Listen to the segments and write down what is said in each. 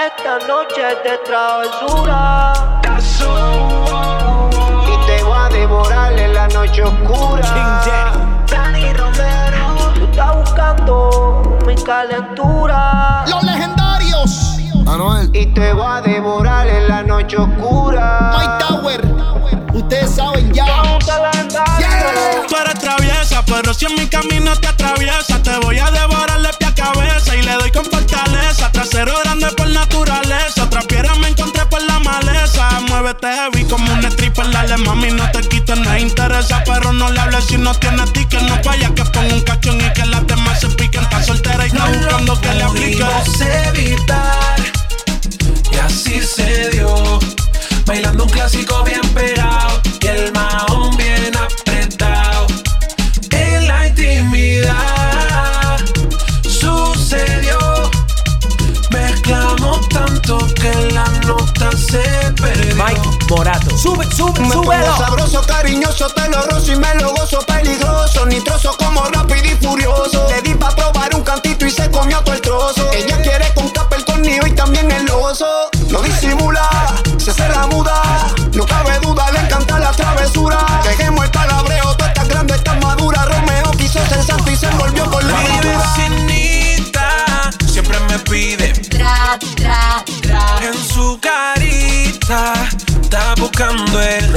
Esta noche es de travesura. Y te voy a devorar en la noche oscura. Dani Romero, tú estás buscando mi calentura. Los legendarios. Anuel. Y te voy a devorar en la noche oscura. My Tower. Ustedes saben ya. Yeah. Tú eres traviesa, pero si en mi camino te atraviesa, te voy a devorar de pie a cabeza y le doy con fortaleza. Muévete heavy como un stripper, dale mami, no te quites, no interesa, pero no le hables si no tienes ticket. No falla que ponga un cachón y que las demás se piquen. Está soltera y está buscando que le aplique. evitar y así se dio. Bailando un clásico bien pegado y el mahón bien apretado. En la intimidad sucedió. Mezclamos tanto que la nota se. Mike Morato. Sube, sube, Me pongo súbelo. sabroso, cariñoso, te lo rozo y me lo gozo peligroso. Buscando el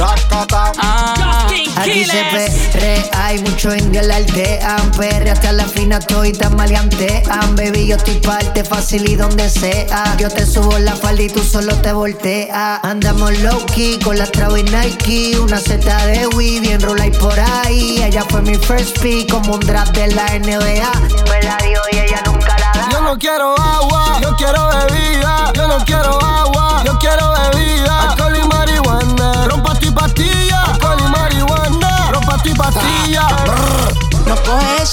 Aquí se perre, hay mucho indio en la aldean Perre hasta la fina estoy tan maleantean Baby, yo estoy parte fácil y donde sea. Yo te subo la falda y tú solo te volteas Andamos low key con la Travo y Nike Una seta de Wii, bien rola y por ahí. Ella fue mi first pick como un draft de la NBA Me la dio y ella nunca la da. Yo no quiero agua, yo quiero bebida. Yo no quiero agua,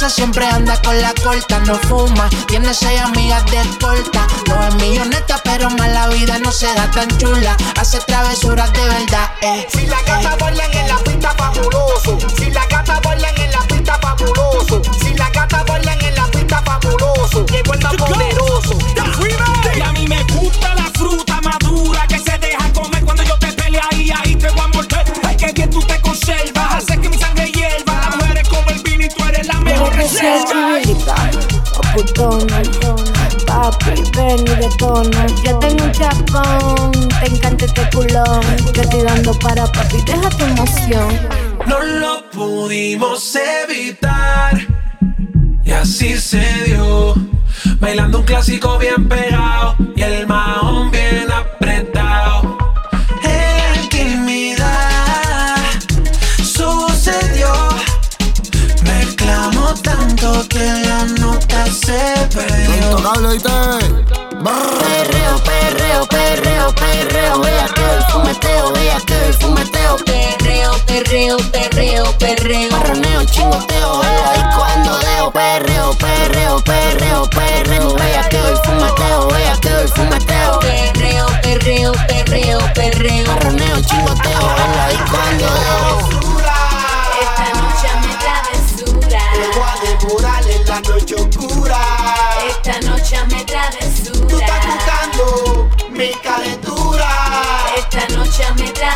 siempre anda con la corta, no fuma. Tiene seis amigas de corta. No es milloneta, pero mala vida no se da tan chula. Hace travesuras de verdad, eh. Si la gata bailan en la pista fabuloso. Si la gata bailan en seas putona. Papi, ven y detona. Yo tengo un chapón, te encanta este culón. Te estoy dando para papi, deja tu emoción. No lo pudimos evitar y así se dio. Bailando un clásico bien pegado y el mahón bien apretado. Intocable y TV. Perreo, perreo, perreo, perreo. Vea que el fumeteo, vea que el fumeteo. Perreo, perreo, perreo, perreo. Marroneo, chingoteo, ahí cuando deo. Perreo, perreo, perreo, perreo. Vea que el fumeteo, vea que el fumeteo. Perreo, perreo, perreo, perreo. Marroneo, chingoteo, ahí cuando deo. La noche oscura. Esta noche me travesura. Tú estás buscando mi calentura. Esta. Esta noche me travesura.